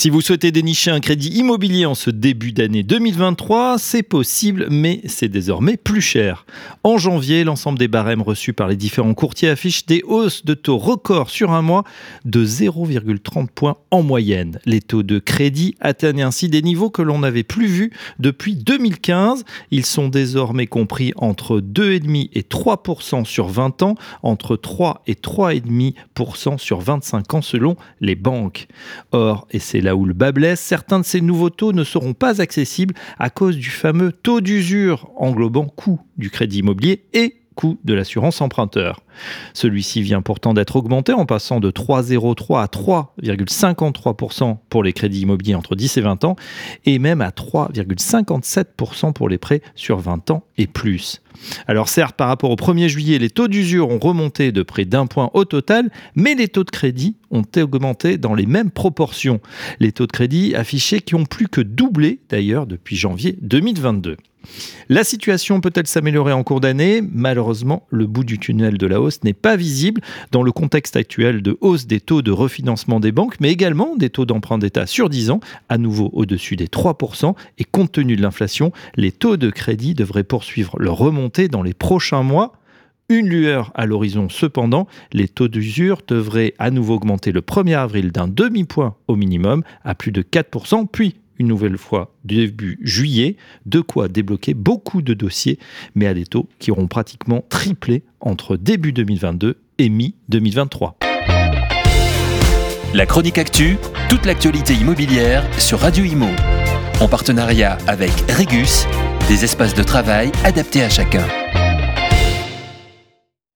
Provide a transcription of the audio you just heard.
Si vous souhaitez dénicher un crédit immobilier en ce début d'année 2023, c'est possible, mais c'est désormais plus cher. En janvier, l'ensemble des barèmes reçus par les différents courtiers affichent des hausses de taux records sur un mois de 0,30 points en moyenne. Les taux de crédit atteignent ainsi des niveaux que l'on n'avait plus vus depuis 2015. Ils sont désormais compris entre 2,5 et 3% sur 20 ans, entre 3 et 3,5% sur 25 ans selon les banques. Or, et c'est là où le bas blesse, certains de ces nouveaux taux ne seront pas accessibles à cause du fameux taux d'usure englobant coût du crédit immobilier et de l'assurance emprunteur. Celui-ci vient pourtant d'être augmenté en passant de 3,03 à 3,53% pour les crédits immobiliers entre 10 et 20 ans et même à 3,57% pour les prêts sur 20 ans et plus. Alors certes, par rapport au 1er juillet, les taux d'usure ont remonté de près d'un point au total, mais les taux de crédit ont augmenté dans les mêmes proportions. Les taux de crédit affichés qui ont plus que doublé d'ailleurs depuis janvier 2022. La situation peut-elle s'améliorer en cours d'année? Malheureusement, le bout du tunnel de la hausse n'est pas visible dans le contexte actuel de hausse des taux de refinancement des banques, mais également des taux d'emprunt d'État sur 10 ans, à nouveau au-dessus des 3%. Et compte tenu de l'inflation, les taux de crédit devraient poursuivre leur remontée dans les prochains mois. Une lueur à l'horizon cependant, les taux d'usure devraient à nouveau augmenter le 1er avril d'un demi-point au minimum à plus de 4%, puis une nouvelle fois début juillet, de quoi débloquer beaucoup de dossiers, mais à des taux qui auront pratiquement triplé entre début 2022 et mi-2023. La chronique actu, toute l'actualité immobilière sur Radio Imo. En partenariat avec Regus, des espaces de travail adaptés à chacun.